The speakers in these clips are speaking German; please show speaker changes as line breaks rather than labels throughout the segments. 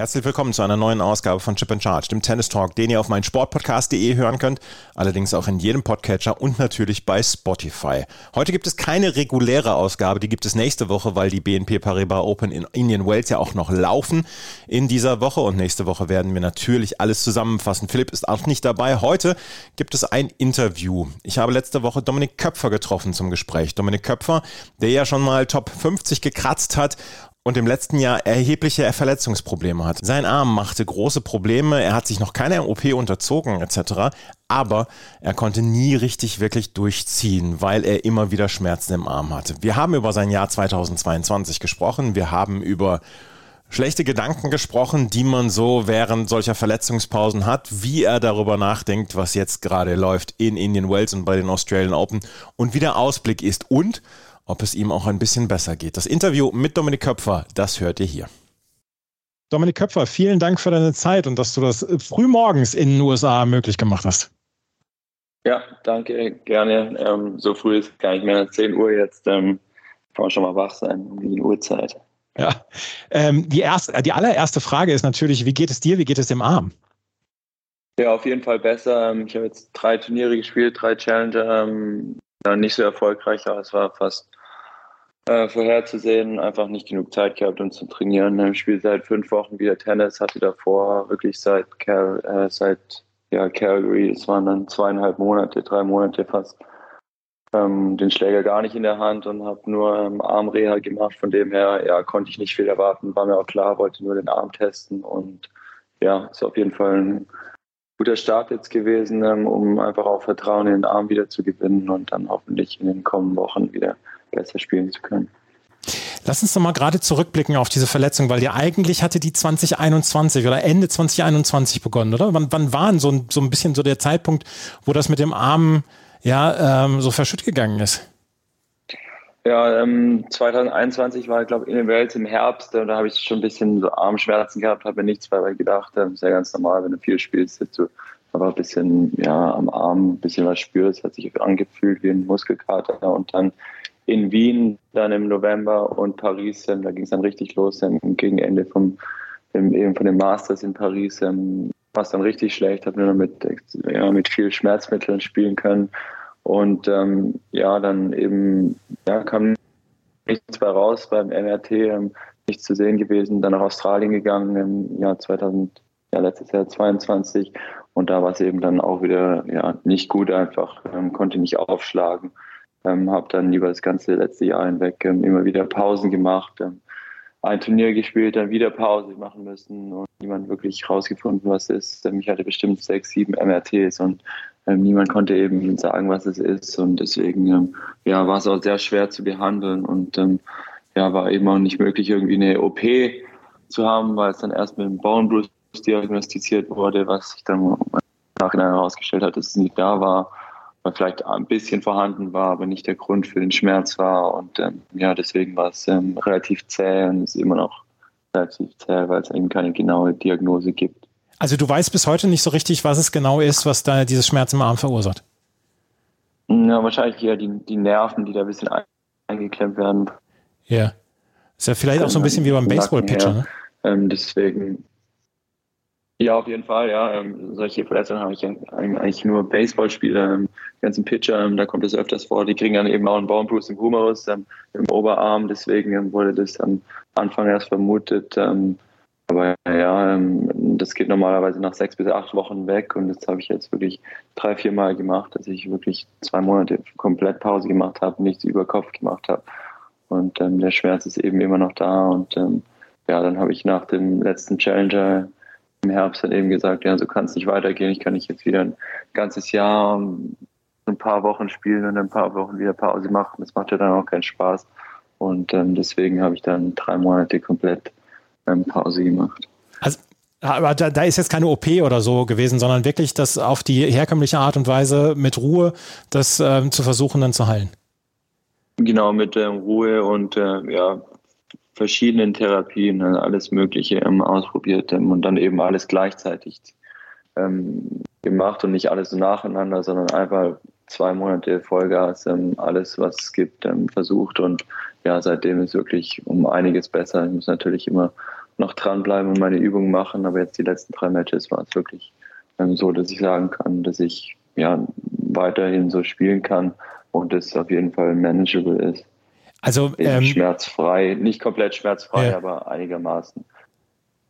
Herzlich willkommen zu einer neuen Ausgabe von Chip and Charge, dem Tennis Talk, den ihr auf meinen Sportpodcast.de hören könnt, allerdings auch in jedem Podcatcher und natürlich bei Spotify. Heute gibt es keine reguläre Ausgabe, die gibt es nächste Woche, weil die BNP Paribas Open in Indian Wells ja auch noch laufen in dieser Woche und nächste Woche werden wir natürlich alles zusammenfassen. Philipp ist auch nicht dabei. Heute gibt es ein Interview. Ich habe letzte Woche Dominik Köpfer getroffen zum Gespräch. Dominik Köpfer, der ja schon mal Top 50 gekratzt hat und im letzten Jahr erhebliche Verletzungsprobleme hat. Sein Arm machte große Probleme, er hat sich noch keiner OP unterzogen etc., aber er konnte nie richtig wirklich durchziehen, weil er immer wieder Schmerzen im Arm hatte. Wir haben über sein Jahr 2022 gesprochen, wir haben über schlechte Gedanken gesprochen, die man so während solcher Verletzungspausen hat, wie er darüber nachdenkt, was jetzt gerade läuft in Indian Wells und bei den Australian Open und wie der Ausblick ist und ob es ihm auch ein bisschen besser geht. Das Interview mit Dominik Köpfer, das hört ihr hier. Dominik Köpfer, vielen Dank für deine Zeit und dass du das frühmorgens in den USA möglich gemacht hast.
Ja, danke, gerne. Ähm, so früh ist gar nicht mehr 10 Uhr jetzt. Ähm, kann man schon mal wach sein um die Uhrzeit.
Ja, ähm, die, erste, die allererste Frage ist natürlich, wie geht es dir, wie geht es dem Arm?
Ja, auf jeden Fall besser. Ähm, ich habe jetzt drei Turniere gespielt, drei Challenger. Nicht so erfolgreich, aber es war fast äh, vorherzusehen, einfach nicht genug Zeit gehabt, um zu trainieren. Ich spiele seit fünf Wochen wieder Tennis, hatte davor wirklich seit, Cal äh, seit ja, Calgary, es waren dann zweieinhalb Monate, drei Monate fast, ähm, den Schläger gar nicht in der Hand und habe nur ähm, Armreha gemacht. Von dem her ja, konnte ich nicht viel erwarten, war mir auch klar, wollte nur den Arm testen und ja, ist auf jeden Fall ein guter Start jetzt gewesen, ähm, um einfach auch Vertrauen in den Arm wieder zu gewinnen und dann hoffentlich in den kommenden Wochen wieder besser spielen zu können.
Lass uns doch mal gerade zurückblicken auf diese Verletzung, weil ja eigentlich hatte die 2021 oder Ende 2021 begonnen, oder? Wann, wann war so ein, so ein bisschen so der Zeitpunkt, wo das mit dem Arm ja ähm, so verschütt gegangen ist?
Ja, ähm, 2021 war, glaube ich, in den Welt im Herbst. Da habe ich schon ein bisschen so Armschmerzen gehabt, habe mir nichts dabei gedacht. Das ist ja ganz normal, wenn du viel spielst, dass du aber ein bisschen ja, am Arm ein bisschen was spürst. Hat sich angefühlt wie ein Muskelkater. Und dann in Wien dann im November und Paris, ähm, da ging es dann richtig los ähm, gegen Ende vom, eben von den Masters in Paris. Ähm, war es dann richtig schlecht, habe nur noch mit, ja, mit viel Schmerzmitteln spielen können. Und ähm, ja, dann eben ja, kam nichts mehr raus beim MRT, ähm, nichts zu sehen gewesen. Dann nach Australien gegangen im Jahr 2000, ja, letztes Jahr 22. Und da war es eben dann auch wieder ja, nicht gut einfach, ähm, konnte nicht aufschlagen. Ähm, habe dann über das ganze letzte Jahr hinweg ähm, immer wieder Pausen gemacht, ähm, ein Turnier gespielt, dann wieder Pause machen müssen und niemand wirklich rausgefunden, was ist. Ähm, ich hatte bestimmt sechs, sieben MRTs und ähm, niemand konnte eben sagen, was es ist. Und deswegen ähm, ja, war es auch sehr schwer zu behandeln und ja, war eben auch nicht möglich, irgendwie eine OP zu haben, weil es dann erst mit dem Bone diagnostiziert wurde, was sich dann Nachhinein herausgestellt hat, dass es nicht da war weil vielleicht ein bisschen vorhanden war, aber nicht der Grund für den Schmerz war. Und ähm, ja, deswegen war es ähm, relativ zäh und ist immer noch relativ zäh, weil es eben keine genaue Diagnose gibt.
Also du weißt bis heute nicht so richtig, was es genau ist, was da dieses Schmerz im Arm verursacht?
Ja, wahrscheinlich eher die, die Nerven, die da ein bisschen eingeklemmt werden.
Ja. Ist ja vielleicht auch so ein bisschen wie beim Baseball-Pitcher, ne?
Ähm, deswegen, ja, auf jeden Fall, ja. Ähm, solche Verletzungen habe ich eigentlich nur Baseballspieler, ähm, ganzen Pitcher, ähm, da kommt es öfters vor. Die kriegen dann eben auch einen Baumbruch im Humerus, ähm, im Oberarm, deswegen ähm, wurde das am Anfang erst vermutet. Ähm, aber ja, das geht normalerweise nach sechs bis acht Wochen weg und das habe ich jetzt wirklich drei, vier Mal gemacht, dass ich wirklich zwei Monate komplett Pause gemacht habe, nichts über Kopf gemacht habe. Und der Schmerz ist eben immer noch da und ja, dann habe ich nach dem letzten Challenger im Herbst dann eben gesagt, ja, so kann es nicht weitergehen. Ich kann nicht jetzt wieder ein ganzes Jahr ein paar Wochen spielen und ein paar Wochen wieder Pause machen. Das macht ja dann auch keinen Spaß. Und ähm, deswegen habe ich dann drei Monate komplett ähm, Pause gemacht.
Aber da, da ist jetzt keine OP oder so gewesen, sondern wirklich das auf die herkömmliche Art und Weise mit Ruhe das ähm, zu versuchen dann zu heilen.
Genau, mit ähm, Ruhe und äh, ja, verschiedenen Therapien, also alles Mögliche ähm, ausprobiert ähm, und dann eben alles gleichzeitig ähm, gemacht und nicht alles so nacheinander, sondern einfach zwei Monate Vollgas, ähm, alles, was es gibt, versucht und ja, seitdem ist wirklich um einiges besser. Ich muss natürlich immer noch dranbleiben und meine Übungen machen, aber jetzt die letzten drei Matches war es wirklich ähm, so, dass ich sagen kann, dass ich ja weiterhin so spielen kann und es auf jeden Fall manageable ist.
Also
ähm, schmerzfrei, nicht komplett schmerzfrei, ja. aber einigermaßen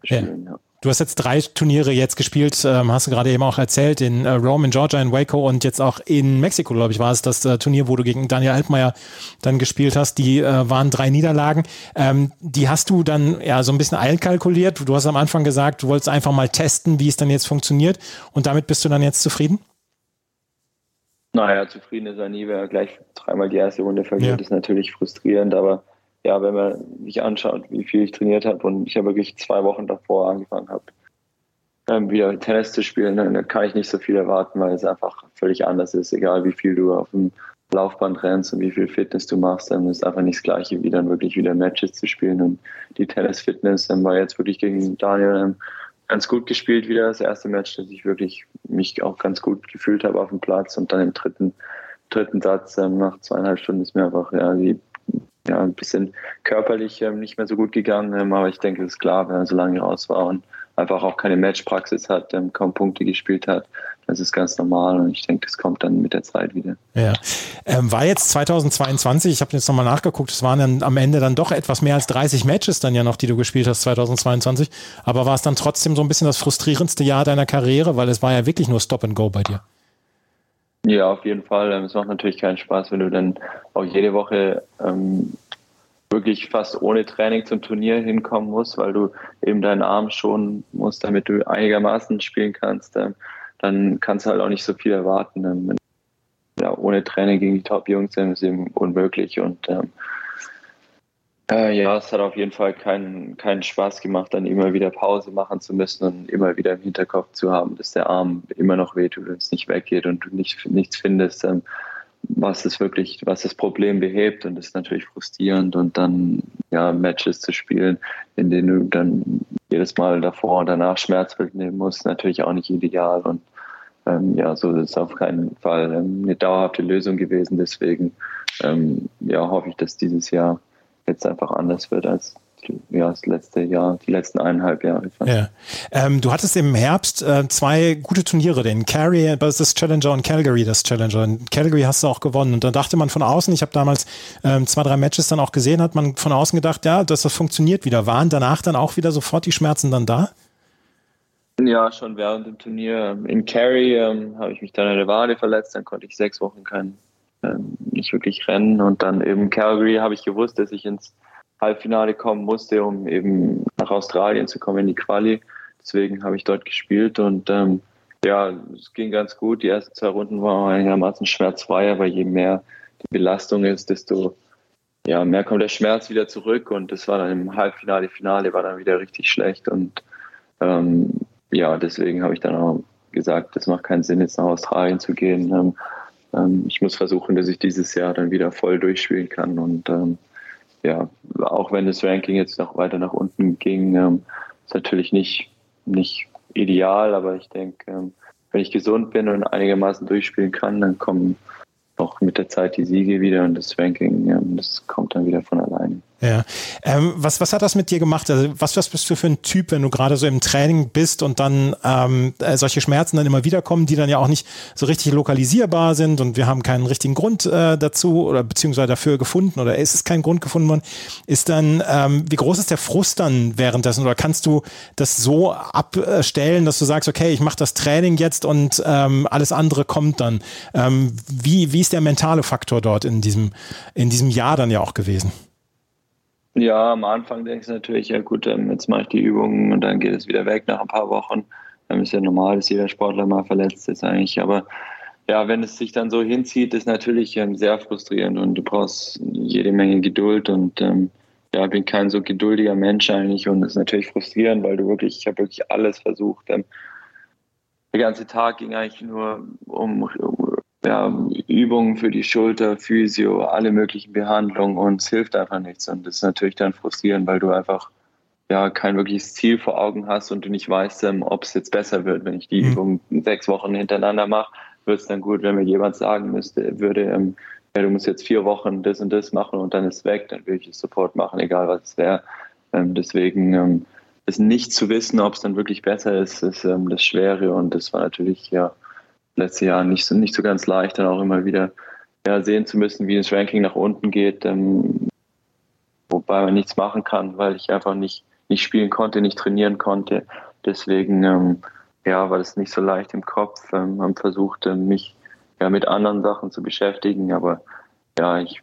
spielen, ja. ja. Du hast jetzt drei Turniere jetzt gespielt, ähm, hast du gerade eben auch erzählt, in äh, Rome, in Georgia, in Waco und jetzt auch in Mexiko, glaube ich, war es das äh, Turnier, wo du gegen Daniel Altmaier dann gespielt hast. Die äh, waren drei Niederlagen. Ähm, die hast du dann ja so ein bisschen einkalkuliert. Du hast am Anfang gesagt, du wolltest einfach mal testen, wie es dann jetzt funktioniert und damit bist du dann jetzt zufrieden?
Naja, zufrieden ist er nie, wer gleich dreimal die erste Runde verliert, ja. ist natürlich frustrierend, aber ja, wenn man sich anschaut, wie viel ich trainiert habe und ich habe wirklich zwei Wochen davor angefangen habe, ähm, wieder Tennis zu spielen, dann kann ich nicht so viel erwarten, weil es einfach völlig anders ist. Egal wie viel du auf dem Laufband rennst und wie viel Fitness du machst, dann ist einfach nicht das Gleiche, wie dann wirklich wieder Matches zu spielen. Und die Tennis-Fitness dann war jetzt wirklich gegen Daniel ähm, ganz gut gespielt wieder. Das erste Match, dass ich wirklich mich auch ganz gut gefühlt habe auf dem Platz und dann im dritten, dritten Satz ähm, nach zweieinhalb Stunden ist mir einfach ja, die ja, ein bisschen körperlich ähm, nicht mehr so gut gegangen, ähm, aber ich denke, es ist klar, wenn er so lange raus war und einfach auch keine Matchpraxis hat, ähm, kaum Punkte gespielt hat, das ist ganz normal und ich denke, das kommt dann mit der Zeit wieder.
Ja. Ähm, war jetzt 2022, ich habe jetzt nochmal nachgeguckt, es waren dann am Ende dann doch etwas mehr als 30 Matches dann ja noch, die du gespielt hast 2022, aber war es dann trotzdem so ein bisschen das frustrierendste Jahr deiner Karriere, weil es war ja wirklich nur Stop and Go bei dir.
Ja, auf jeden Fall. Ähm, es macht natürlich keinen Spaß, wenn du dann auch jede Woche ähm, wirklich fast ohne Training zum Turnier hinkommen musst, weil du eben deinen Arm schonen musst, damit du einigermaßen spielen kannst. Ähm, dann kannst du halt auch nicht so viel erwarten. Ähm, ja, ohne Training gegen die Top-Jungs ist eben unmöglich und ähm, äh, ja, es hat auf jeden Fall keinen, keinen Spaß gemacht, dann immer wieder Pause machen zu müssen und immer wieder im Hinterkopf zu haben, dass der Arm immer noch wehtut und es nicht weggeht und du nicht, nichts findest, ähm, was es wirklich, was das Problem behebt und das ist natürlich frustrierend und dann ja Matches zu spielen, in denen du dann jedes Mal davor und danach Schmerzbild nehmen musst, natürlich auch nicht ideal und ähm, ja, so ist es auf keinen Fall ähm, eine dauerhafte Lösung gewesen. Deswegen ähm, ja, hoffe ich, dass dieses Jahr jetzt einfach anders wird als ja, das letzte Jahr, die letzten eineinhalb Jahre.
Ja. Ähm, du hattest im Herbst äh, zwei gute Turniere, den Carry das Challenger und Calgary das Challenger. In Calgary hast du auch gewonnen. Und da dachte man von außen, ich habe damals ähm, zwei, drei Matches dann auch gesehen, hat man von außen gedacht, ja, dass das funktioniert wieder. Waren danach dann auch wieder sofort die Schmerzen dann da?
Ja, schon während dem Turnier. In Carry ähm, habe ich mich dann in der Wade verletzt, dann konnte ich sechs Wochen kein nicht wirklich rennen. Und dann eben Calgary habe ich gewusst, dass ich ins Halbfinale kommen musste, um eben nach Australien zu kommen in die Quali. Deswegen habe ich dort gespielt und ähm, ja, es ging ganz gut. Die ersten zwei Runden waren einigermaßen schmerzfrei, aber je mehr die Belastung ist, desto ja, mehr kommt der Schmerz wieder zurück und das war dann im Halbfinale, Finale war dann wieder richtig schlecht und ähm, ja, deswegen habe ich dann auch gesagt, es macht keinen Sinn, jetzt nach Australien zu gehen. Ähm, ähm, ich muss versuchen, dass ich dieses Jahr dann wieder voll durchspielen kann. Und ähm, ja, auch wenn das Ranking jetzt noch weiter nach unten ging, ähm, ist natürlich nicht, nicht ideal, aber ich denke, ähm, wenn ich gesund bin und einigermaßen durchspielen kann, dann kommen auch mit der Zeit die Siege wieder und das Ranking, ja, das kommt dann wieder von alleine.
Ja. Ähm, was, was hat das mit dir gemacht? Also was, was bist du für ein Typ, wenn du gerade so im Training bist und dann ähm, äh, solche Schmerzen dann immer wieder kommen, die dann ja auch nicht so richtig lokalisierbar sind und wir haben keinen richtigen Grund äh, dazu oder beziehungsweise dafür gefunden oder ist es kein Grund gefunden worden, ist dann, ähm, wie groß ist der Frust dann währenddessen oder kannst du das so abstellen, dass du sagst, okay, ich mache das Training jetzt und ähm, alles andere kommt dann. Ähm, wie, wie ist der mentale Faktor dort in diesem, in diesem Jahr dann ja auch gewesen?
Ja, am Anfang denkst du natürlich, ja gut, ähm, jetzt mache ich die Übungen und dann geht es wieder weg nach ein paar Wochen. Dann ist ja normal, dass jeder Sportler mal verletzt ist eigentlich. Aber ja, wenn es sich dann so hinzieht, ist natürlich ähm, sehr frustrierend und du brauchst jede Menge Geduld und ähm, ja, bin kein so geduldiger Mensch eigentlich und ist natürlich frustrierend, weil du wirklich, ich habe wirklich alles versucht. Der ganze Tag ging eigentlich nur um ja, Übungen für die Schulter, Physio, alle möglichen Behandlungen und es hilft einfach nichts. Und das ist natürlich dann frustrierend, weil du einfach ja kein wirkliches Ziel vor Augen hast und du nicht weißt, ähm, ob es jetzt besser wird, wenn ich die mhm. Übung sechs Wochen hintereinander mache. Wird es dann gut, wenn mir jemand sagen müsste, würde, ähm, ja, du musst jetzt vier Wochen das und das machen und dann ist weg, dann würde ich es sofort machen, egal was es wäre. Ähm, deswegen ähm, ist nicht zu wissen, ob es dann wirklich besser ist, ist ähm, das Schwere und das war natürlich ja letzte Jahr nicht so, nicht so ganz leicht, dann auch immer wieder ja, sehen zu müssen, wie das Ranking nach unten geht, ähm, wobei man nichts machen kann, weil ich einfach nicht, nicht spielen konnte, nicht trainieren konnte. Deswegen ähm, ja, war das nicht so leicht im Kopf. Ähm, haben versucht, äh, mich ja, mit anderen Sachen zu beschäftigen, aber ja, ich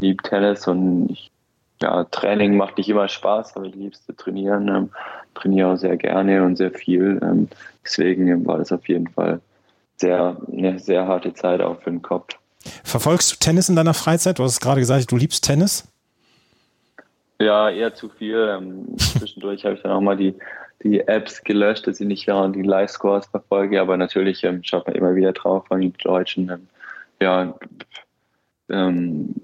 liebe Tennis und ich, ja, Training macht nicht immer Spaß, aber ich liebe es zu trainieren, ähm, trainiere sehr gerne und sehr viel. Ähm, deswegen war das auf jeden Fall sehr, eine sehr harte Zeit auch für den Kopf.
Verfolgst du Tennis in deiner Freizeit? Du hast gerade gesagt, du liebst Tennis.
Ja, eher zu viel. Ähm, zwischendurch habe ich dann auch mal die, die Apps gelöscht, dass ich nicht ja die Live-Scores verfolge, aber natürlich ähm, schaut man immer wieder drauf von den Deutschen. Ähm, ja, ähm,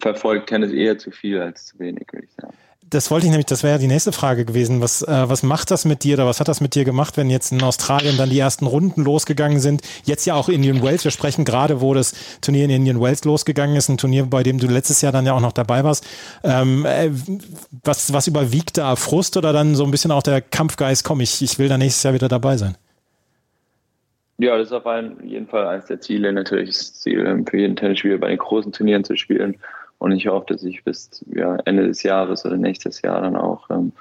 verfolgt Tennis eher zu viel als zu wenig, würde ich sagen
das wollte ich nämlich, das wäre ja die nächste Frage gewesen. Was, äh, was macht das mit dir oder was hat das mit dir gemacht, wenn jetzt in Australien dann die ersten Runden losgegangen sind? Jetzt ja auch Indian Wells. Wir sprechen gerade, wo das Turnier in Indian Wells losgegangen ist, ein Turnier, bei dem du letztes Jahr dann ja auch noch dabei warst. Ähm, äh, was, was überwiegt da Frust oder dann so ein bisschen auch der Kampfgeist, komm, ich, ich will da nächstes Jahr wieder dabei sein?
Ja, das ist auf jeden Fall eines der Ziele, natürlich das Ziel, für jeden Tennisspieler bei den großen Turnieren zu spielen. Und ich hoffe, dass ich bis ja, Ende des Jahres oder nächstes Jahr dann auch ähm,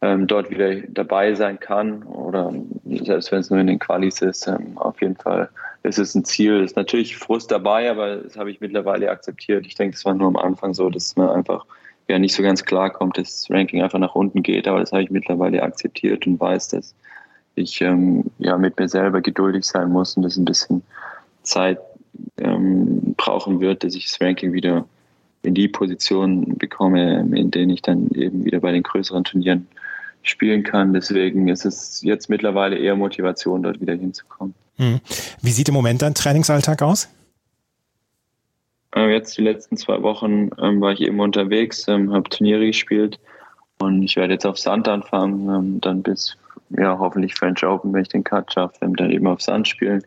ähm, dort wieder dabei sein kann. Oder selbst wenn es nur in den Qualis ist, ähm, auf jeden Fall ist es ein Ziel. Es ist natürlich Frust dabei, aber das habe ich mittlerweile akzeptiert. Ich denke, es war nur am Anfang so, dass man einfach ja nicht so ganz klar kommt, dass das Ranking einfach nach unten geht. Aber das habe ich mittlerweile akzeptiert und weiß, dass ich ähm, ja mit mir selber geduldig sein muss und das ein bisschen Zeit ähm, brauchen wird, dass ich das Ranking wieder in die Position bekomme, in denen ich dann eben wieder bei den größeren Turnieren spielen kann. Deswegen ist es jetzt mittlerweile eher Motivation, dort wieder hinzukommen.
Hm. Wie sieht im Moment dein Trainingsalltag aus?
Äh, jetzt die letzten zwei Wochen ähm, war ich eben unterwegs, ähm, habe Turniere gespielt und ich werde jetzt auf Sand anfangen, ähm, dann bis ja hoffentlich French Open, wenn ich den Cut schaffe, dann eben auf Sand spielen.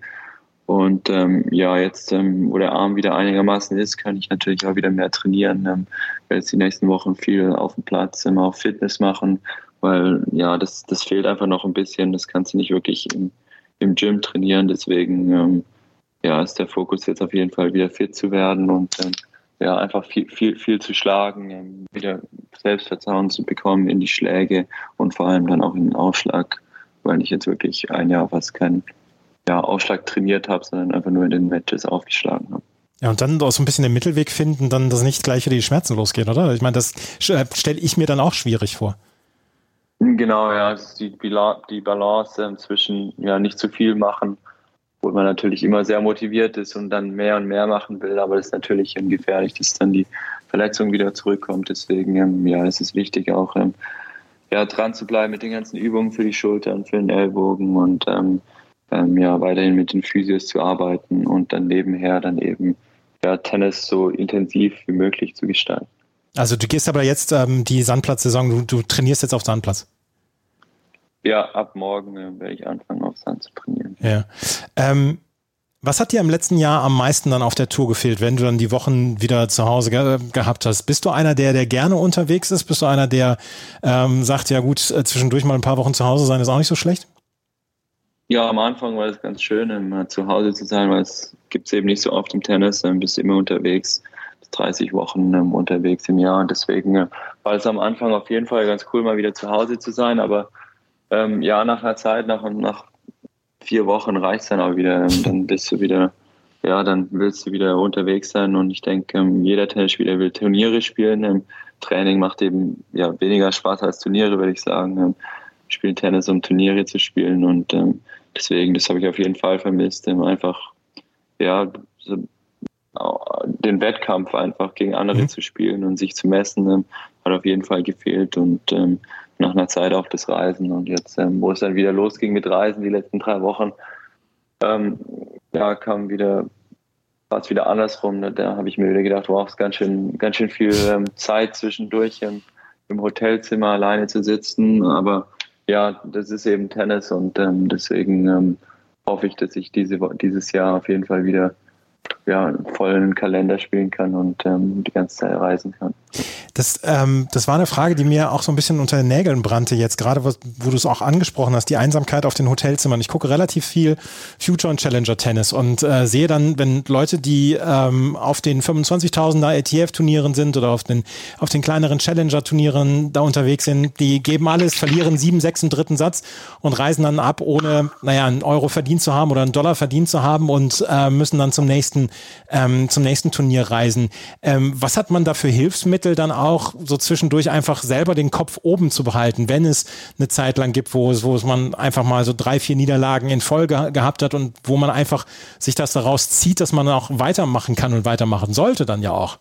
Und ähm, ja, jetzt, ähm, wo der Arm wieder einigermaßen ist, kann ich natürlich auch wieder mehr trainieren. Ähm, werde jetzt die nächsten Wochen viel auf dem Platz, immer auf Fitness machen, weil ja, das, das fehlt einfach noch ein bisschen. Das kannst du nicht wirklich im, im Gym trainieren. Deswegen ähm, ja, ist der Fokus jetzt auf jeden Fall wieder fit zu werden und ähm, ja, einfach viel, viel, viel zu schlagen, ähm, wieder Selbstvertrauen zu bekommen in die Schläge und vor allem dann auch in den Ausschlag, weil ich jetzt wirklich ein Jahr was kann ja, Ausschlag trainiert habe, sondern einfach nur in den Matches aufgeschlagen habe.
Ja, und dann auch so ein bisschen den Mittelweg finden, dann, dass nicht gleich wieder die Schmerzen losgehen, oder? Ich meine, das äh, stelle ich mir dann auch schwierig vor.
Genau, ja, die, die Balance ähm, zwischen ja nicht zu viel machen, wo man natürlich immer sehr motiviert ist und dann mehr und mehr machen will, aber das ist natürlich ähm, gefährlich, dass dann die Verletzung wieder zurückkommt. Deswegen ähm, ja, ist es wichtig auch ja, dran zu bleiben mit den ganzen Übungen für die Schultern, für den Ellbogen und ähm, ähm, ja, weiterhin mit den Physios zu arbeiten und dann nebenher dann eben ja, Tennis so intensiv wie möglich zu gestalten.
Also du gehst aber jetzt ähm, die Sandplatzsaison, du, du trainierst jetzt auf Sandplatz.
Ja, ab morgen äh, werde ich anfangen, auf Sand zu trainieren.
Ja. Ähm, was hat dir im letzten Jahr am meisten dann auf der Tour gefehlt, wenn du dann die Wochen wieder zu Hause ge gehabt hast? Bist du einer, der, der gerne unterwegs ist? Bist du einer, der ähm, sagt, ja gut, äh, zwischendurch mal ein paar Wochen zu Hause sein ist auch nicht so schlecht?
Ja, am Anfang war es ganz schön, immer zu Hause zu sein, weil es gibt es eben nicht so oft im Tennis. Dann bist du immer unterwegs, 30 Wochen ähm, unterwegs im Jahr. Und deswegen äh, war es am Anfang auf jeden Fall ganz cool, mal wieder zu Hause zu sein. Aber ähm, ja, nach einer Zeit, nach, nach vier Wochen reicht es dann auch wieder. Ähm, dann bist du wieder, ja, dann willst du wieder unterwegs sein. Und ich denke, ähm, jeder Tennisspieler will Turniere spielen. Training macht eben ja, weniger Spaß als Turniere, würde ich sagen. Ähm, spielen Tennis, um Turniere zu spielen. Und ähm, deswegen, das habe ich auf jeden Fall vermisst. Ähm, einfach, ja, so den Wettkampf einfach gegen andere mhm. zu spielen und sich zu messen, ähm, hat auf jeden Fall gefehlt und ähm, nach einer Zeit auch das Reisen und jetzt, ähm, wo es dann wieder losging mit Reisen, die letzten drei Wochen, ähm, da kam wieder fast wieder andersrum. Da, da habe ich mir wieder gedacht, wow, es ist ganz schön, ganz schön viel ähm, Zeit zwischendurch im, im, Hotelzimmer alleine zu sitzen. Aber ja, das ist eben Tennis und ähm, deswegen ähm, hoffe ich, dass ich diese, dieses Jahr auf jeden Fall wieder ja, vollen Kalender spielen kann und ähm, die ganze Zeit reisen kann.
Das, ähm, das war eine Frage, die mir auch so ein bisschen unter den Nägeln brannte jetzt, gerade wo, wo du es auch angesprochen hast, die Einsamkeit auf den Hotelzimmern. Ich gucke relativ viel Future und Challenger Tennis und äh, sehe dann, wenn Leute, die ähm, auf den 25.000er ETF-Turnieren sind oder auf den, auf den kleineren Challenger-Turnieren da unterwegs sind, die geben alles, verlieren sieben, sechs im dritten Satz und reisen dann ab, ohne, naja, einen Euro verdient zu haben oder einen Dollar verdient zu haben und äh, müssen dann zum nächsten, ähm, zum nächsten Turnier reisen. Ähm, was hat man da für Hilfsmittel dann auch? so zwischendurch einfach selber den Kopf oben zu behalten, wenn es eine Zeit lang gibt, wo es, wo es man einfach mal so drei, vier Niederlagen in Folge gehabt hat und wo man einfach sich das daraus zieht, dass man auch weitermachen kann und weitermachen sollte dann ja auch.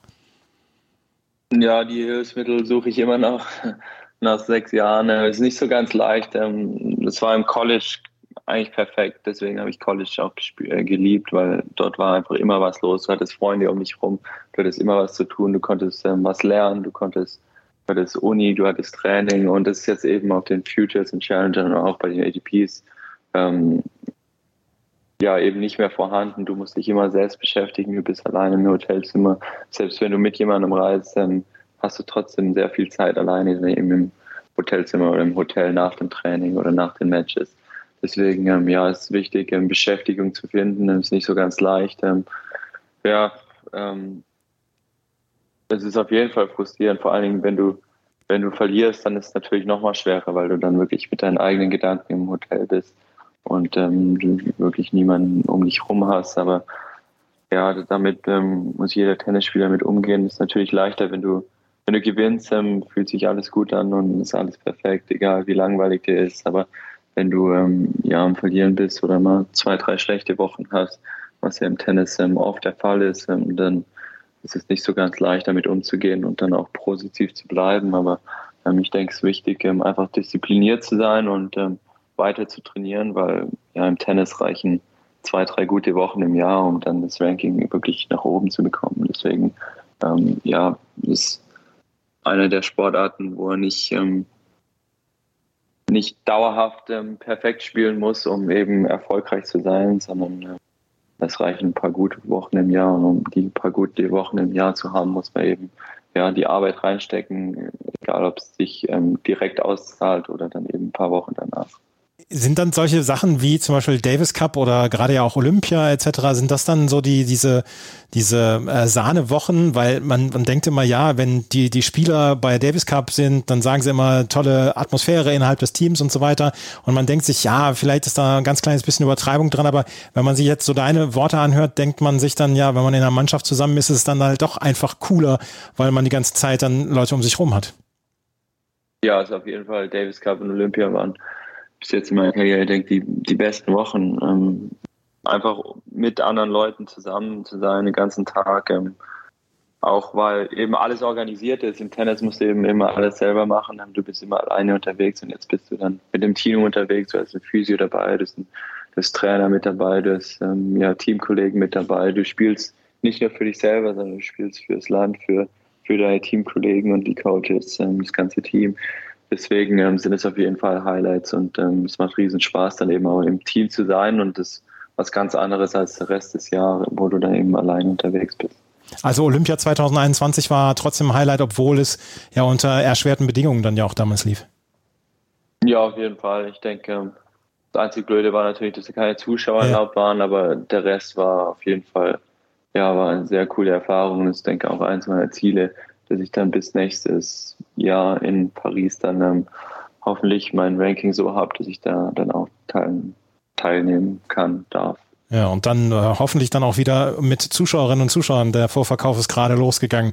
Ja, die Hilfsmittel suche ich immer noch nach sechs Jahren. Es ist nicht so ganz leicht. Ähm, das war im College eigentlich perfekt. Deswegen habe ich College auch äh, geliebt, weil dort war einfach immer was los. Du hattest Freunde um dich rum, du hattest immer was zu tun, du konntest ähm, was lernen, du konntest, du hattest Uni, du hattest Training und das ist jetzt eben auf den Futures und Challengern und auch bei den ATPs ähm, ja eben nicht mehr vorhanden. Du musst dich immer selbst beschäftigen, du bist alleine im Hotelzimmer. Selbst wenn du mit jemandem reist, ähm, hast du trotzdem sehr viel Zeit alleine eben im Hotelzimmer oder im Hotel nach dem Training oder nach den Matches. Deswegen, ähm, ja, ist wichtig, ähm, Beschäftigung zu finden. Das ist nicht so ganz leicht. Ähm, ja, ähm, es ist auf jeden Fall frustrierend, vor allen Dingen, wenn du, wenn du verlierst, dann ist es natürlich noch mal schwerer, weil du dann wirklich mit deinen eigenen Gedanken im Hotel bist und ähm, du wirklich niemanden um dich rum hast. Aber ja, damit ähm, muss jeder Tennisspieler mit umgehen. Das ist natürlich leichter, wenn du, wenn du gewinnst, ähm, fühlt sich alles gut an und ist alles perfekt, egal wie langweilig dir ist. Aber wenn du ähm, ja am Verlieren bist oder mal zwei, drei schlechte Wochen hast, was ja im Tennis ähm, oft der Fall ist, ähm, dann ist es nicht so ganz leicht, damit umzugehen und dann auch positiv zu bleiben. Aber ähm, ich denke, es ist wichtig, ähm, einfach diszipliniert zu sein und ähm, weiter zu trainieren, weil ja im Tennis reichen zwei, drei gute Wochen im Jahr, um dann das Ranking wirklich nach oben zu bekommen. Deswegen, ja, ist eine der Sportarten, wo er nicht nicht dauerhaft ähm, perfekt spielen muss, um eben erfolgreich zu sein, sondern äh, es reichen ein paar gute Wochen im Jahr und um die paar gute Wochen im Jahr zu haben, muss man eben ja die Arbeit reinstecken, egal ob es sich ähm, direkt auszahlt oder dann eben ein paar Wochen danach.
Sind dann solche Sachen wie zum Beispiel Davis Cup oder gerade ja auch Olympia etc., sind das dann so die, diese, diese äh, Sahnewochen? Weil man, man denkt immer, ja, wenn die, die Spieler bei Davis Cup sind, dann sagen sie immer tolle Atmosphäre innerhalb des Teams und so weiter. Und man denkt sich, ja, vielleicht ist da ein ganz kleines bisschen Übertreibung dran, aber wenn man sich jetzt so deine Worte anhört, denkt man sich dann, ja, wenn man in einer Mannschaft zusammen ist, ist es dann halt doch einfach cooler, weil man die ganze Zeit dann Leute um sich rum hat.
Ja, also auf jeden Fall Davis Cup und Olympia waren bis jetzt in meiner Karriere, denke die, die besten Wochen. Ähm, einfach mit anderen Leuten zusammen zu sein, den ganzen Tag. Ähm, auch weil eben alles organisiert ist. Im Tennis musst du eben immer alles selber machen. Du bist immer alleine unterwegs und jetzt bist du dann mit dem Team unterwegs. Du hast ein Physio dabei, du hast, ein, du hast Trainer mit dabei, du hast ähm, ja, Teamkollegen mit dabei. Du spielst nicht nur für dich selber, sondern du spielst fürs Land, für, für deine Teamkollegen und die Coaches, ähm, das ganze Team. Deswegen ähm, sind es auf jeden Fall Highlights und ähm, es macht riesen Spaß, dann eben auch im Team zu sein und das was ganz anderes als der Rest des Jahres, wo du dann eben allein unterwegs bist.
Also Olympia 2021 war trotzdem ein Highlight, obwohl es ja unter erschwerten Bedingungen dann ja auch damals lief.
Ja, auf jeden Fall. Ich denke, das einzige Blöde war natürlich, dass keine Zuschauer ja. erlaubt waren, aber der Rest war auf jeden Fall, ja, war eine sehr coole Erfahrung und ich denke auch eins meiner Ziele, dass ich dann bis nächstes Jahr in Paris dann ähm, hoffentlich mein Ranking so habe, dass ich da dann auch teil, teilnehmen kann, darf.
Ja, und dann äh, hoffentlich dann auch wieder mit Zuschauerinnen und Zuschauern. Der Vorverkauf ist gerade losgegangen.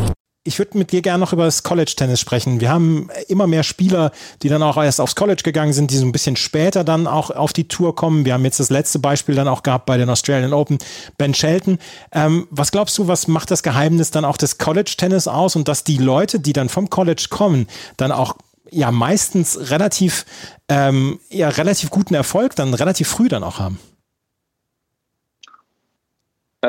Ich würde mit dir gerne noch über das College-Tennis sprechen. Wir haben immer mehr Spieler, die dann auch erst aufs College gegangen sind, die so ein bisschen später dann auch auf die Tour kommen. Wir haben jetzt das letzte Beispiel dann auch gehabt bei den Australian Open, Ben Shelton. Ähm, was glaubst du, was macht das Geheimnis dann auch des College-Tennis aus und dass die Leute, die dann vom College kommen, dann auch ja meistens relativ, ähm, ja, relativ guten Erfolg dann relativ früh dann auch haben?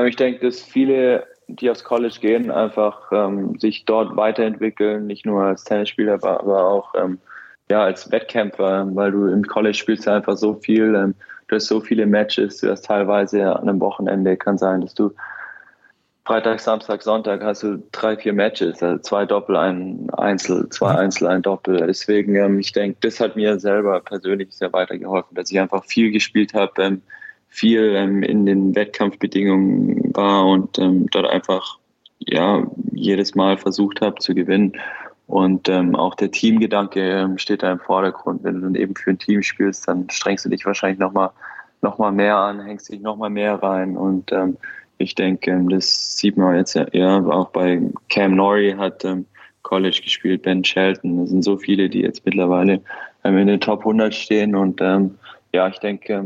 Ich denke, dass viele die aufs College gehen, einfach ähm, sich dort weiterentwickeln, nicht nur als Tennisspieler, aber, aber auch ähm, ja, als Wettkämpfer, weil du im College spielst einfach so viel, ähm, du hast so viele Matches, du hast teilweise an einem Wochenende, kann sein, dass du Freitag, Samstag, Sonntag hast du drei, vier Matches, also zwei Doppel, ein Einzel, zwei Einzel, ein Doppel. Deswegen, ähm, ich denke, das hat mir selber persönlich sehr weitergeholfen, dass ich einfach viel gespielt habe, ähm, viel ähm, in den Wettkampfbedingungen war und ähm, dort einfach ja jedes Mal versucht habe zu gewinnen. Und ähm, auch der Teamgedanke ähm, steht da im Vordergrund. Wenn du dann eben für ein Team spielst, dann strengst du dich wahrscheinlich nochmal noch mal mehr an, hängst dich nochmal mehr rein. Und ähm, ich denke, ähm, das sieht man jetzt ja auch bei Cam Norrie hat College gespielt, Ben Shelton. Es sind so viele, die jetzt mittlerweile in den Top 100 stehen. Und ja, ich denke,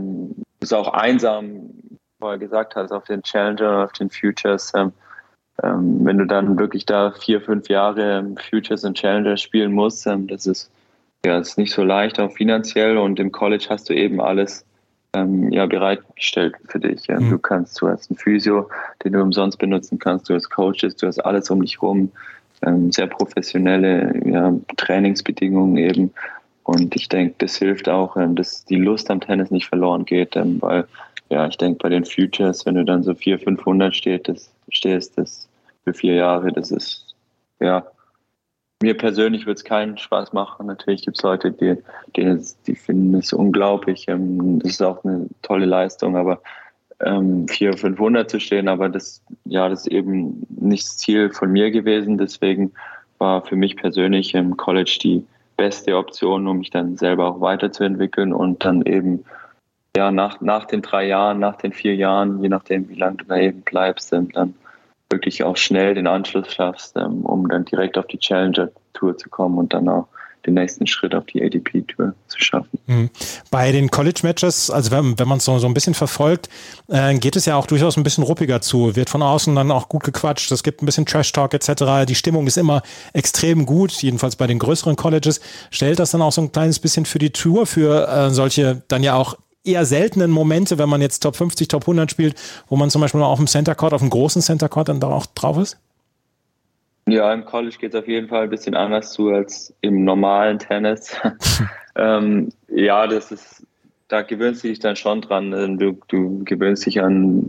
ist auch einsam, wie vorher gesagt hast, auf den Challenger, auf den Futures. Ähm, ähm, wenn du dann wirklich da vier, fünf Jahre Futures und Challenger spielen musst, ähm, das ist ja ist nicht so leicht, auch finanziell. Und im College hast du eben alles ähm, ja, bereitgestellt für dich. Mhm. Du kannst, du hast einen Physio, den du umsonst benutzen kannst, du hast Coaches, du hast alles um dich rum. Ähm, sehr professionelle ja, Trainingsbedingungen eben. Und ich denke, das hilft auch, ähm, dass die Lust am Tennis nicht verloren geht, ähm, weil ja, ich denke, bei den Futures, wenn du dann so 400, 500 steht, das, stehst, das für vier Jahre, das ist, ja, mir persönlich wird es keinen Spaß machen. Natürlich gibt es Leute, die, die, die finden es unglaublich. Ähm, das ist auch eine tolle Leistung, aber ähm, 400, 500 zu stehen, aber das, ja, das ist eben nicht das Ziel von mir gewesen. Deswegen war für mich persönlich im College die, beste Option, um mich dann selber auch weiterzuentwickeln und dann eben ja nach, nach den drei Jahren, nach den vier Jahren, je nachdem wie lange du da eben bleibst, dann wirklich auch schnell den Anschluss schaffst, ähm, um dann direkt auf die Challenger Tour zu kommen und dann auch den nächsten Schritt auf die ADP-Tour zu schaffen.
Mhm. Bei den College-Matches, also wenn, wenn man es so, so ein bisschen verfolgt, äh, geht es ja auch durchaus ein bisschen ruppiger zu, wird von außen dann auch gut gequatscht, es gibt ein bisschen Trash-Talk etc. Die Stimmung ist immer extrem gut, jedenfalls bei den größeren Colleges. Stellt das dann auch so ein kleines bisschen für die Tour, für äh, solche dann ja auch eher seltenen Momente, wenn man jetzt Top 50, Top 100 spielt, wo man zum Beispiel mal auf dem Center Court, auf dem großen Center Court dann da auch drauf ist?
Ja, im College geht es auf jeden Fall ein bisschen anders zu als im normalen Tennis. ähm, ja, das ist, da gewöhnst du dich dann schon dran. Du, du gewöhnst dich an,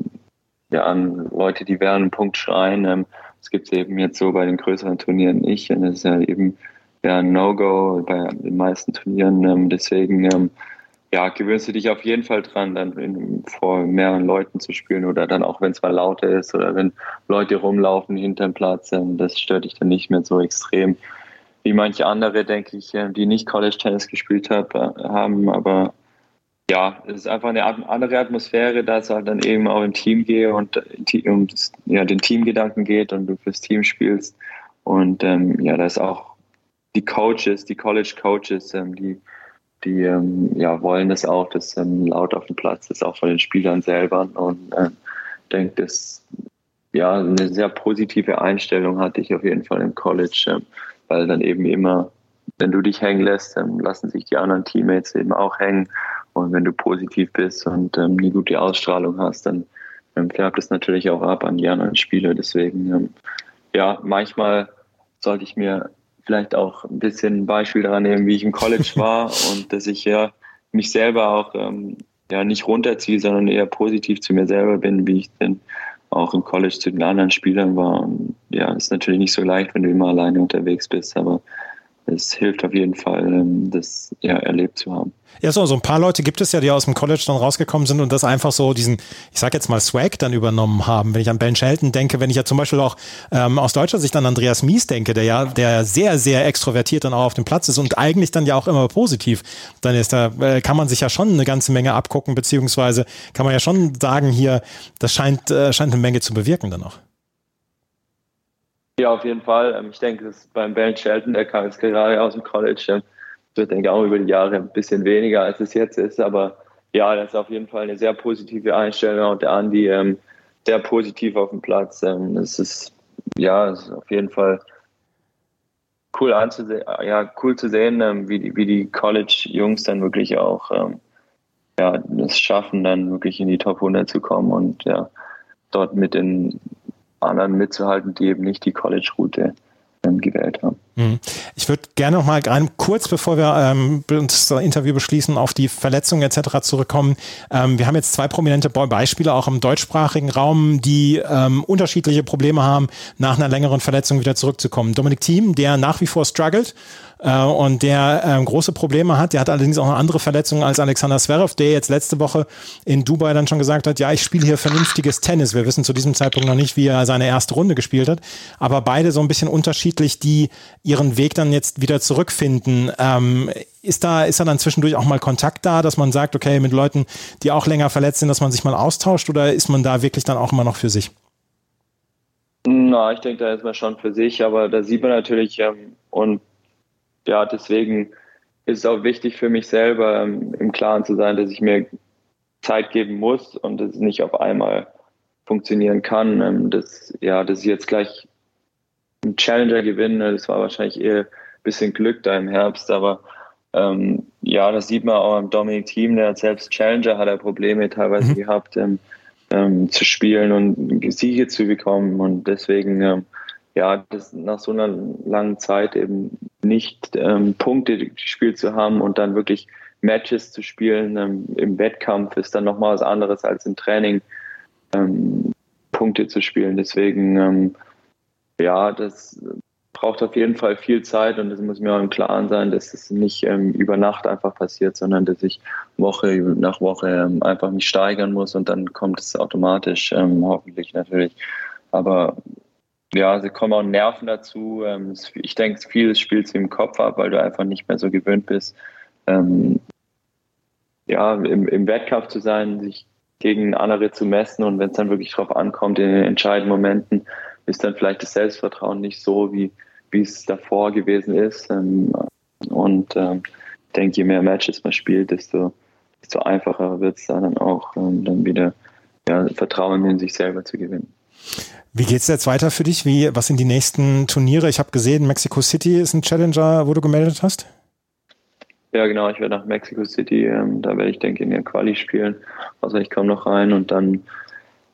ja, an Leute, die während einem Punkt schreien. Ähm, das gibt es eben jetzt so bei den größeren Turnieren nicht. Und das ist ja eben ja, ein No-Go bei den meisten Turnieren. Ähm, deswegen ähm, ja, gewöhnst du dich auf jeden Fall dran, dann in, vor mehreren Leuten zu spielen oder dann auch, wenn es mal lauter ist oder wenn Leute rumlaufen hinterm Platz, ähm, das stört dich dann nicht mehr so extrem wie manche andere, denke ich, ähm, die nicht College Tennis gespielt hab, äh, haben. Aber ja, es ist einfach eine andere Atmosphäre, da es halt dann eben auch im Team gehe und um ja, den Teamgedanken geht und du fürs Team spielst. Und ähm, ja, da ist auch die Coaches, die College Coaches, ähm, die die ähm, ja, wollen das auch, dass ähm, laut auf dem Platz ist, auch von den Spielern selber. Und äh, denke, dass ja eine sehr positive Einstellung hatte ich auf jeden Fall im College, äh, weil dann eben immer, wenn du dich hängen lässt, dann lassen sich die anderen Teammates eben auch hängen. Und wenn du positiv bist und ähm, eine gute Ausstrahlung hast, dann ähm, färbt es natürlich auch ab an die anderen Spieler. Deswegen, ähm, ja, manchmal sollte ich mir vielleicht auch ein bisschen ein Beispiel daran nehmen, wie ich im College war und dass ich ja mich selber auch ähm, ja nicht runterziehe, sondern eher positiv zu mir selber bin, wie ich denn auch im College zu den anderen Spielern war. Und ja, ist natürlich nicht so leicht, wenn du immer alleine unterwegs bist, aber es hilft auf jeden Fall, ähm, das ja, erlebt zu haben.
Ja, so, so ein paar Leute gibt es ja, die aus dem College dann rausgekommen sind und das einfach so diesen, ich sag jetzt mal, Swag dann übernommen haben. Wenn ich an Ben Shelton denke, wenn ich ja zum Beispiel auch ähm, aus deutscher Sicht an Andreas Mies denke, der ja, der sehr, sehr extrovertiert dann auch auf dem Platz ist und eigentlich dann ja auch immer positiv dann ist, da äh, kann man sich ja schon eine ganze Menge abgucken, beziehungsweise kann man ja schon sagen, hier, das scheint, äh, scheint eine Menge zu bewirken dann auch.
Ja, auf jeden Fall. Ähm, ich denke, dass beim Ben Shelton, der kam jetzt gerade aus dem College, ähm, wird, denke ich, auch über die Jahre ein bisschen weniger, als es jetzt ist. Aber ja, das ist auf jeden Fall eine sehr positive Einstellung. Und der Andi ähm, sehr positiv auf dem Platz. Ähm, es ist, ja, es ist auf jeden Fall cool anzusehen, ja, cool zu sehen, ähm, wie die, wie die College-Jungs dann wirklich auch ähm, ja, es schaffen, dann wirklich in die Top 100 zu kommen und ja, dort mit den anderen mitzuhalten, die eben nicht die College-Route ähm, gewählt haben.
Mhm. Ich würde gerne noch mal kurz, bevor wir ähm, das Interview beschließen, auf die Verletzungen etc. zurückkommen. Ähm, wir haben jetzt zwei prominente Beispiele auch im deutschsprachigen Raum, die ähm, unterschiedliche Probleme haben, nach einer längeren Verletzung wieder zurückzukommen. Dominik Thiem, der nach wie vor struggelt äh, und der ähm, große Probleme hat. Der hat allerdings auch eine andere Verletzung als Alexander Zverev, der jetzt letzte Woche in Dubai dann schon gesagt hat, ja, ich spiele hier vernünftiges Tennis. Wir wissen zu diesem Zeitpunkt noch nicht, wie er seine erste Runde gespielt hat, aber beide so ein bisschen unterschiedlich, die ihren Weg dann jetzt wieder zurückfinden. Ähm, ist da, ist da dann zwischendurch auch mal Kontakt da, dass man sagt, okay, mit Leuten, die auch länger verletzt sind, dass man sich mal austauscht oder ist man da wirklich dann auch immer noch für sich?
Na, ich denke, da ist man schon für sich, aber da sieht man natürlich, ähm, und ja, deswegen ist es auch wichtig für mich selber ähm, im Klaren zu sein, dass ich mir Zeit geben muss und es nicht auf einmal funktionieren kann. Ähm, dass, ja, dass ich jetzt gleich einen Challenger gewinne, das war wahrscheinlich eher ein bisschen Glück da im Herbst, aber ähm, ja, das sieht man auch am Dominik Team, der hat selbst Challenger hat er Probleme teilweise mhm. gehabt, ähm, ähm, zu spielen und Siege zu bekommen und deswegen ähm, ja, das nach so einer langen Zeit eben nicht ähm, Punkte gespielt zu haben und dann wirklich Matches zu spielen ähm, im Wettkampf ist dann nochmal was anderes als im Training ähm, Punkte zu spielen. Deswegen, ähm, ja, das braucht auf jeden Fall viel Zeit und es muss mir auch im Klaren sein, dass es nicht ähm, über Nacht einfach passiert, sondern dass ich Woche nach Woche ähm, einfach mich steigern muss und dann kommt es automatisch, hoffentlich natürlich. Aber ja, sie kommen auch Nerven dazu. Ähm, ich denke, vieles spielt sie im Kopf ab, weil du einfach nicht mehr so gewöhnt bist, ähm, ja, im, im Wettkampf zu sein, sich gegen andere zu messen und wenn es dann wirklich drauf ankommt, in den entscheidenden Momenten, ist dann vielleicht das Selbstvertrauen nicht so, wie, es davor gewesen ist. Ähm, und ich denke, je mehr Matches man spielt, desto, desto einfacher wird es dann auch, dann wieder ja, Vertrauen in sich selber zu gewinnen.
Wie geht es jetzt weiter für dich? Wie, was sind die nächsten Turniere? Ich habe gesehen, Mexico City ist ein Challenger, wo du gemeldet hast.
Ja, genau. Ich werde nach Mexico City. Ähm, da werde ich, denke ich, in der Quali spielen. Also ich komme noch rein und dann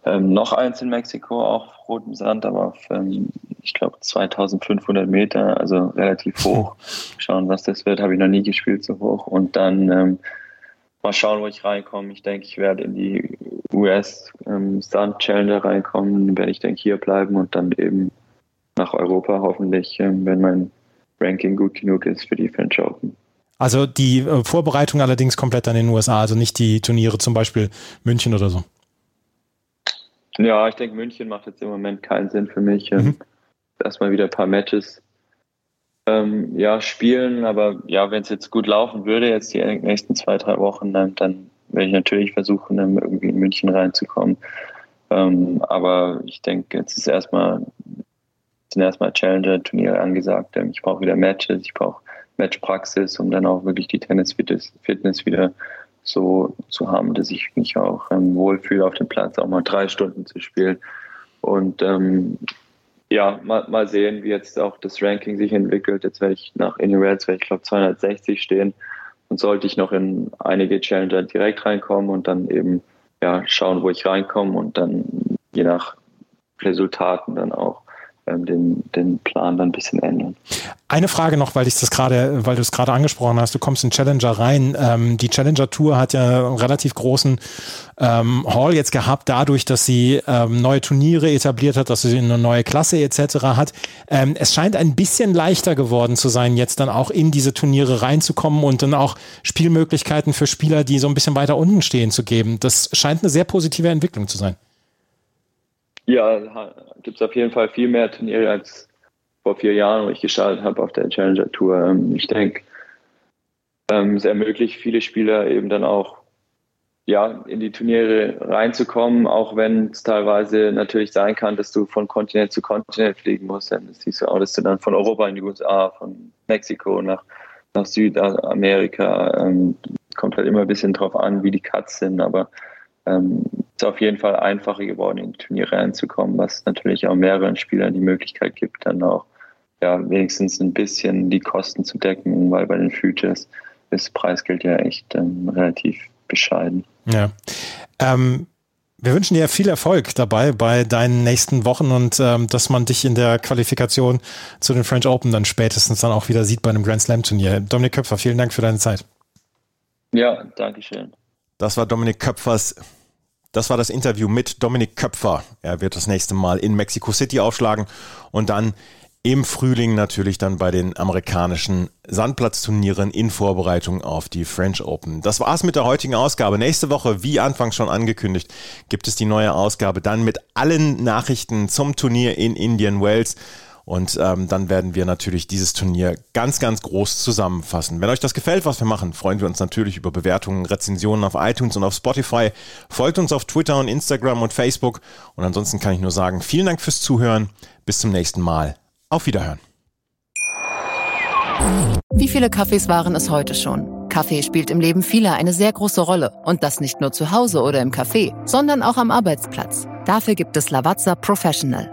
ähm, noch eins in Mexiko, auch auf rotem Sand, aber auf, ähm, ich glaube, 2500 Meter, also relativ hoch. Schauen, was das wird. Habe ich noch nie gespielt so hoch. Und dann ähm, mal schauen, wo ich reinkomme. Ich denke, ich werde in die US ähm, Stunt Challenger reinkommen, dann werde ich denke hier bleiben und dann eben nach Europa hoffentlich, ähm, wenn mein Ranking gut genug ist für die French Open.
Also die äh, Vorbereitung allerdings komplett an den USA, also nicht die Turniere zum Beispiel München oder so.
Ja, ich denke, München macht jetzt im Moment keinen Sinn für mich. Ähm, mhm. Erstmal wieder ein paar Matches ähm, ja, spielen, aber ja, wenn es jetzt gut laufen würde, jetzt die nächsten zwei, drei Wochen, dann, dann werde ich natürlich versuchen, irgendwie in München reinzukommen. Ähm, aber ich denke, jetzt ist erstmal sind erstmal Challenger-Turniere angesagt. Ähm, ich brauche wieder Matches, ich brauche Matchpraxis, um dann auch wirklich die Tennis-Fitness wieder so zu haben, dass ich mich auch ähm, wohlfühle auf dem Platz, auch mal drei Stunden zu spielen. Und ähm, ja, mal, mal sehen, wie jetzt auch das Ranking sich entwickelt. Jetzt werde ich nach Anywhere, werde ich glaube 260 stehen und sollte ich noch in einige Challenger direkt reinkommen und dann eben ja, schauen, wo ich reinkomme und dann je nach Resultaten dann auch den, den Plan dann ein bisschen ändern.
Eine Frage noch, weil ich das gerade, weil du es gerade angesprochen hast, du kommst in Challenger rein. Ähm, die Challenger Tour hat ja einen relativ großen ähm, Hall jetzt gehabt, dadurch, dass sie ähm, neue Turniere etabliert hat, dass sie eine neue Klasse etc. hat. Ähm, es scheint ein bisschen leichter geworden zu sein, jetzt dann auch in diese Turniere reinzukommen und dann auch Spielmöglichkeiten für Spieler, die so ein bisschen weiter unten stehen, zu geben. Das scheint eine sehr positive Entwicklung zu sein.
Ja, gibt es auf jeden Fall viel mehr Turniere als vor vier Jahren, wo ich gestartet habe auf der Challenger Tour. Ähm, ich denke, ähm, es ermöglicht viele Spieler eben dann auch ja, in die Turniere reinzukommen, auch wenn es teilweise natürlich sein kann, dass du von Kontinent zu Kontinent fliegen musst. Das siehst du auch, dass du dann von Europa in die USA, von Mexiko nach, nach Südamerika, ähm, kommt halt immer ein bisschen drauf an, wie die Cuts sind, aber ähm, ist auf jeden Fall einfacher geworden, in die Turniere reinzukommen, was natürlich auch mehreren Spielern die Möglichkeit gibt, dann auch ja, wenigstens ein bisschen die Kosten zu decken, weil bei den Futures ist das Preisgeld ja echt ähm, relativ bescheiden.
Ja. Ähm, wir wünschen dir viel Erfolg dabei bei deinen nächsten Wochen und ähm, dass man dich in der Qualifikation zu den French Open dann spätestens dann auch wieder sieht bei einem Grand Slam Turnier. Dominik Köpfer, vielen Dank für deine Zeit.
Ja, danke schön.
Das war Dominik Köpfers. Das war das Interview mit Dominik Köpfer. Er wird das nächste Mal in Mexico City aufschlagen und dann im Frühling natürlich dann bei den amerikanischen Sandplatzturnieren in Vorbereitung auf die French Open. Das war's mit der heutigen Ausgabe. Nächste Woche, wie anfangs schon angekündigt, gibt es die neue Ausgabe dann mit allen Nachrichten zum Turnier in Indian Wells. Und ähm, dann werden wir natürlich dieses Turnier ganz, ganz groß zusammenfassen. Wenn euch das gefällt, was wir machen, freuen wir uns natürlich über Bewertungen, Rezensionen auf iTunes und auf Spotify. Folgt uns auf Twitter und Instagram und Facebook. Und ansonsten kann ich nur sagen, vielen Dank fürs Zuhören. Bis zum nächsten Mal. Auf Wiederhören.
Wie viele Kaffees waren es heute schon? Kaffee spielt im Leben vieler eine sehr große Rolle. Und das nicht nur zu Hause oder im Café, sondern auch am Arbeitsplatz. Dafür gibt es Lavazza Professional.